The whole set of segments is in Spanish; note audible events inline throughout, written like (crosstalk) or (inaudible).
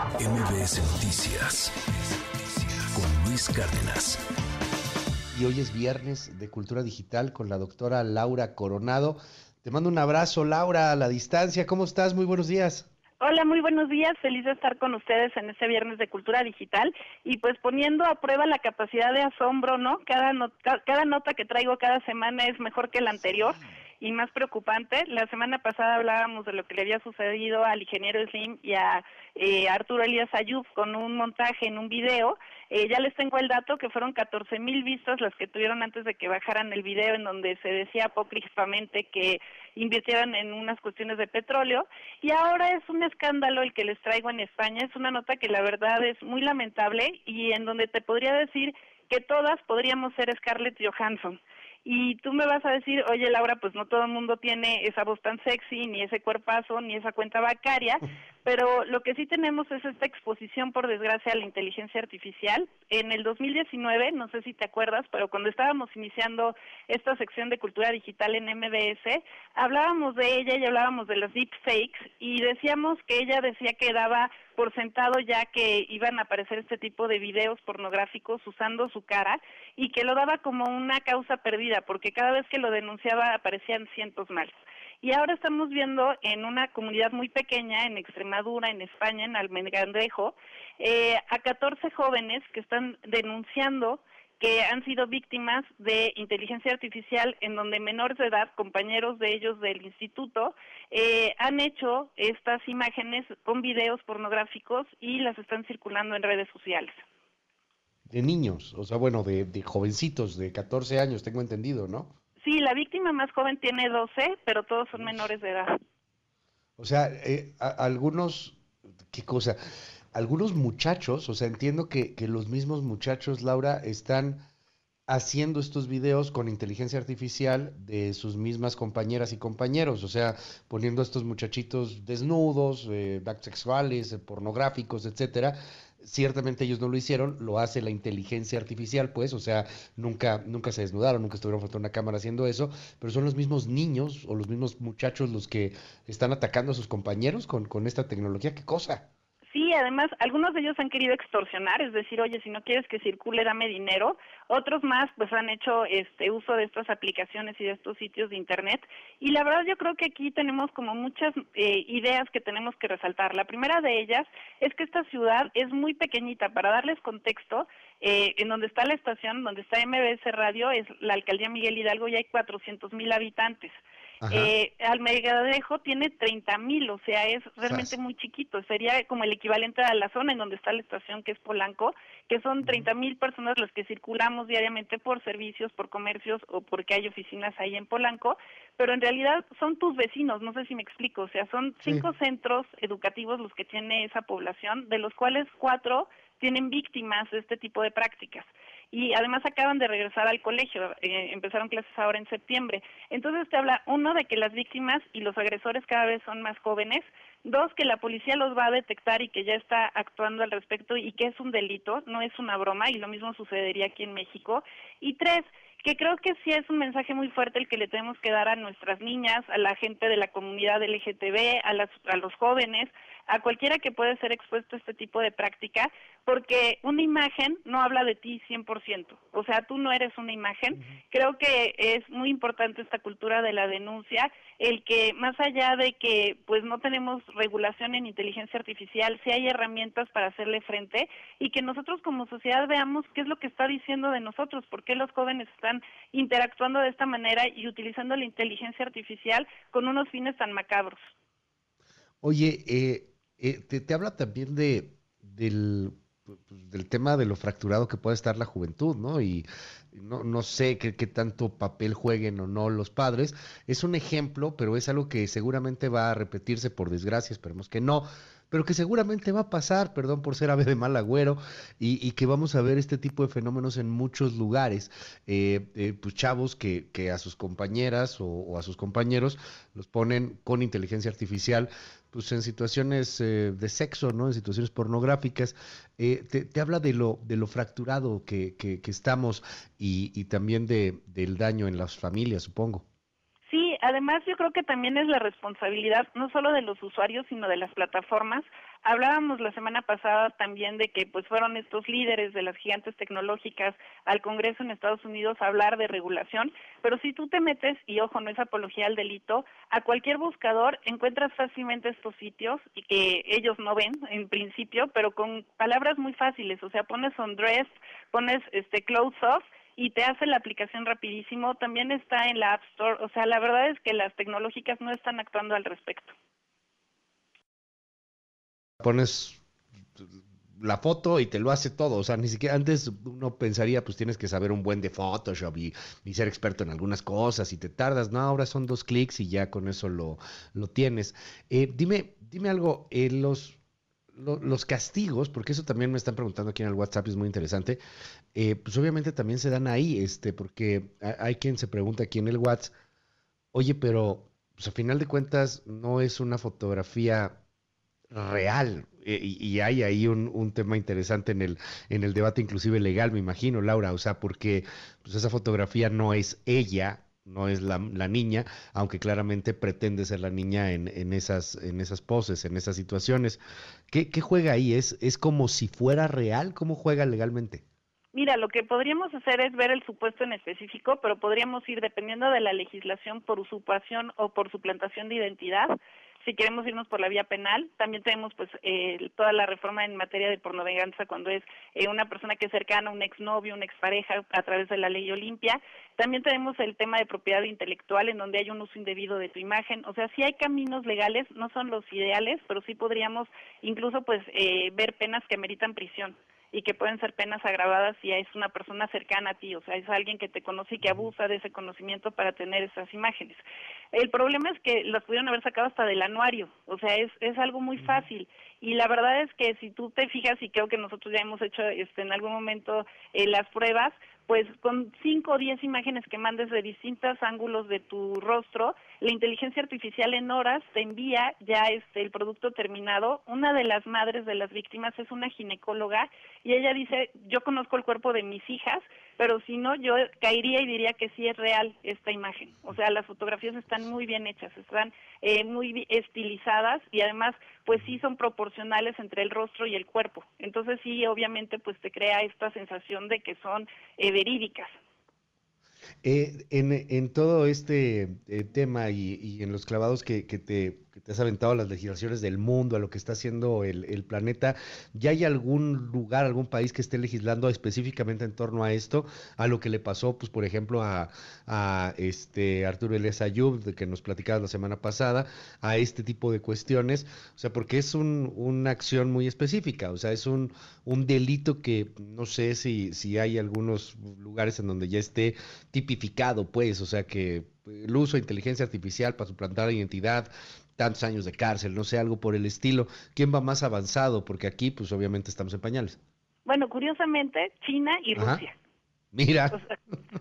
MBS Noticias con Luis Cárdenas. Y hoy es viernes de Cultura Digital con la doctora Laura Coronado. Te mando un abrazo, Laura, a la distancia. ¿Cómo estás? Muy buenos días. Hola, muy buenos días. Feliz de estar con ustedes en este viernes de Cultura Digital y pues poniendo a prueba la capacidad de asombro, ¿no? Cada, cada nota que traigo cada semana es mejor que la anterior y más preocupante. La semana pasada hablábamos de lo que le había sucedido al ingeniero Slim y a eh, Arturo Elías Ayub con un montaje en un video. Eh, ya les tengo el dato que fueron 14 mil vistas las que tuvieron antes de que bajaran el video en donde se decía apócrifamente que invirtieran en unas cuestiones de petróleo. Y ahora es un escándalo el que les traigo en España. Es una nota que la verdad es muy lamentable y en donde te podría decir que todas podríamos ser Scarlett Johansson y tú me vas a decir, oye Laura, pues no todo el mundo tiene esa voz tan sexy, ni ese cuerpazo, ni esa cuenta bancaria, (laughs) pero lo que sí tenemos es esta exposición, por desgracia, a la inteligencia artificial. En el 2019, no sé si te acuerdas, pero cuando estábamos iniciando esta sección de cultura digital en MBS, hablábamos de ella y hablábamos de las deepfakes y decíamos que ella decía que daba por sentado ya que iban a aparecer este tipo de videos pornográficos usando su cara y que lo daba como una causa perdida porque cada vez que lo denunciaba aparecían cientos más. Y ahora estamos viendo en una comunidad muy pequeña, en Extremadura, en España, en Almendrejo, eh, a 14 jóvenes que están denunciando que han sido víctimas de inteligencia artificial en donde menores de edad, compañeros de ellos del instituto, eh, han hecho estas imágenes con videos pornográficos y las están circulando en redes sociales. De niños, o sea, bueno, de, jovencitos de 14 años, tengo entendido, ¿no? Sí, la víctima más joven tiene 12, pero todos son menores de edad. O sea, eh, algunos, ¿qué cosa? algunos muchachos, o sea, entiendo que, que, los mismos muchachos, Laura, están haciendo estos videos con inteligencia artificial de sus mismas compañeras y compañeros, o sea, poniendo a estos muchachitos desnudos, eh, sexuales, eh, pornográficos, etcétera. Ciertamente ellos no lo hicieron, lo hace la inteligencia artificial, pues, o sea, nunca, nunca se desnudaron, nunca estuvieron frente a una cámara haciendo eso, pero son los mismos niños o los mismos muchachos los que están atacando a sus compañeros con, con esta tecnología. ¿Qué cosa? Sí, además, algunos de ellos han querido extorsionar, es decir, oye, si no quieres que circule, dame dinero. Otros más, pues, han hecho este uso de estas aplicaciones y de estos sitios de Internet. Y la verdad, yo creo que aquí tenemos como muchas eh, ideas que tenemos que resaltar. La primera de ellas es que esta ciudad es muy pequeñita. Para darles contexto, eh, en donde está la estación, donde está MBS Radio, es la alcaldía Miguel Hidalgo y hay 400 mil habitantes. Eh, Almegadejo tiene 30 mil, o sea, es realmente muy chiquito. Sería como el equivalente a la zona en donde está la estación, que es Polanco, que son 30 mil personas las que circulamos diariamente por servicios, por comercios o porque hay oficinas ahí en Polanco, pero en realidad son tus vecinos, no sé si me explico, o sea, son cinco centros educativos los que tiene esa población, de los cuales cuatro tienen víctimas de este tipo de prácticas y además acaban de regresar al colegio, eh, empezaron clases ahora en septiembre. Entonces te habla, uno, de que las víctimas y los agresores cada vez son más jóvenes, dos, que la policía los va a detectar y que ya está actuando al respecto y que es un delito, no es una broma y lo mismo sucedería aquí en México, y tres, que creo que sí es un mensaje muy fuerte el que le tenemos que dar a nuestras niñas, a la gente de la comunidad LGTB, a, las, a los jóvenes, a cualquiera que puede ser expuesto a este tipo de práctica, porque una imagen no habla de ti 100%, o sea, tú no eres una imagen. Creo que es muy importante esta cultura de la denuncia, el que más allá de que pues no tenemos regulación en inteligencia artificial, sí hay herramientas para hacerle frente y que nosotros como sociedad veamos qué es lo que está diciendo de nosotros, por qué los jóvenes están interactuando de esta manera y utilizando la inteligencia artificial con unos fines tan macabros. Oye, eh, eh, te, habla también de del, pues, del tema de lo fracturado que puede estar la juventud, ¿no? Y no, no sé qué, qué, tanto papel jueguen o no los padres. Es un ejemplo, pero es algo que seguramente va a repetirse por desgracia, esperemos que no, pero que seguramente va a pasar, perdón por ser ave de mal agüero, y, que vamos a ver este tipo de fenómenos en muchos lugares. Eh, eh, pues chavos que, que, a sus compañeras o, a sus compañeros los ponen con inteligencia artificial, pues en situaciones eh, de sexo, ¿no? En situaciones pornográficas. Te, habla de lo, de lo fracturado que, que, estamos y, y también de, del daño en las familias, supongo además yo creo que también es la responsabilidad no solo de los usuarios, sino de las plataformas, Hablábamos la semana pasada también de que pues fueron estos líderes de las gigantes tecnológicas al Congreso en Estados Unidos a hablar de regulación, pero si tú te metes, y ojo, no es apología al delito, a cualquier buscador encuentras fácilmente estos sitios y que ellos no ven en principio, pero con palabras muy fáciles, o sea, pones undressed, pones este clothes off y te hace la aplicación rapidísimo, también está en la App Store, o sea, la verdad es que las tecnológicas no están actuando al respecto pones la foto y te lo hace todo. O sea, ni siquiera antes uno pensaría, pues tienes que saber un buen de Photoshop y, ser experto en algunas cosas y te tardas. No, ahora son dos clics y ya con eso lo, lo tienes. Eh, dime, dime algo, eh, los, los castigos, porque eso también me están preguntando aquí en el WhatsApp, es muy interesante. Eh, pues obviamente también se dan ahí, este, porque hay quien se pregunta aquí en el WhatsApp, oye, pero pues a final de cuentas no es una fotografía real. Eh, y, hay ahí un, tema interesante en el, en el debate inclusive legal, me imagino, Laura, o sea, porque pues esa fotografía no es ella, no es la, niña, aunque claramente pretende ser la niña en, en, esas, en esas poses, en esas situaciones. ¿Qué, ¿Qué, juega ahí? ¿Es, ¿Es como si fuera real? ¿Cómo juega legalmente? Mira, lo que podríamos hacer es ver el supuesto en específico, pero podríamos ir, dependiendo de la legislación, por usurpación o por suplantación de identidad, si queremos irnos por la vía penal, también tenemos pues eh, toda la reforma en materia de pornovenganza cuando es eh, una persona que es cercana, un exnovio, una expareja a través de la ley Olimpia. También tenemos el tema de propiedad intelectual en donde hay un uso indebido de tu imagen. O sea, sí hay caminos legales, no son los ideales, pero sí podríamos incluso pues eh, ver penas que meritan prisión y que pueden ser penas agravadas si es una persona cercana a ti, o sea, es alguien que te conoce y que abusa de ese conocimiento para tener esas imágenes. El problema es que las pudieron haber sacado hasta del anuario, o sea, es, es algo muy fácil. Y la verdad es que si tú te fijas, y creo que nosotros ya hemos hecho este, en algún momento eh, las pruebas, pues con cinco o diez imágenes que mandes de distintos ángulos de tu rostro, la inteligencia artificial en horas te envía ya este el producto terminado. Una de las madres de las víctimas es una ginecóloga y ella dice, yo conozco el cuerpo de mis hijas, pero si no, yo caería y diría que sí es real esta imagen. O sea, las fotografías están muy bien hechas, están eh, muy estilizadas y además, pues sí son proporcionales entre el rostro y el cuerpo. Entonces sí, obviamente, pues te crea esta sensación de que son eh, verídicas. Eh, en, todo este eh, tema y, en los clavados que, te, has aventado las legislaciones del mundo, a lo que está haciendo el, planeta, ¿ya hay algún lugar, algún país que esté legislando específicamente en torno a esto? A lo que le pasó, pues, por ejemplo, a, este Arturo Elias Ayub, de que nos platicabas la semana pasada, a este tipo de cuestiones. O sea, porque es una acción muy específica, o sea, es un, un delito que no sé si hay algunos lugares en donde ya esté tipificado, pues, o sea que el uso de inteligencia artificial para suplantar la identidad, tantos años de cárcel, no sé, algo por el estilo. ¿Quién va más avanzado? Porque aquí, pues, obviamente estamos en pañales. Bueno, curiosamente, China y Rusia. Mira.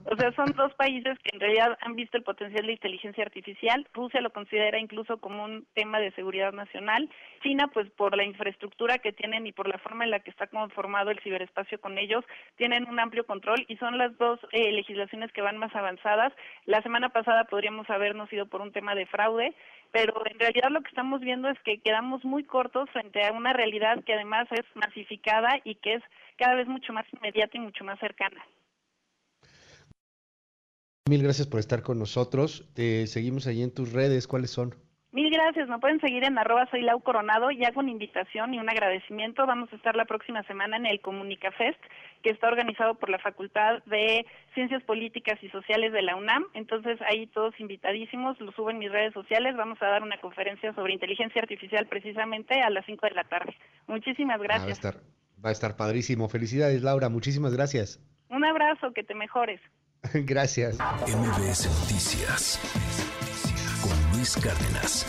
O sea, son dos países que en realidad han visto el potencial de inteligencia artificial. Rusia lo considera incluso como un tema de seguridad nacional. China, pues por la infraestructura que tienen y por la forma en la que está conformado el ciberespacio con ellos, tienen un amplio control y son las dos eh, legislaciones que van más avanzadas. La semana pasada podríamos habernos ido por un tema de fraude, pero en realidad lo que estamos viendo es que quedamos muy cortos frente a una realidad que además es masificada y que es cada vez mucho más inmediata y mucho más cercana. Mil gracias por estar con nosotros. Te seguimos ahí en tus redes. ¿Cuáles son? Mil gracias. Me pueden seguir en arroba soy Lau Coronado y hago una invitación y un agradecimiento. Vamos a estar la próxima semana en el Comunicafest, que está organizado por la Facultad de Ciencias Políticas y Sociales de la UNAM. Entonces, ahí todos invitadísimos. Lo subo en mis redes sociales. Vamos a dar una conferencia sobre inteligencia artificial precisamente a las 5 de la tarde. Muchísimas gracias. va, a estar, va a estar padrísimo. Felicidades, Laura. Muchísimas gracias. Un abrazo. Que te mejores. (laughs) Gracias. MBS Noticias con Luis Cárdenas.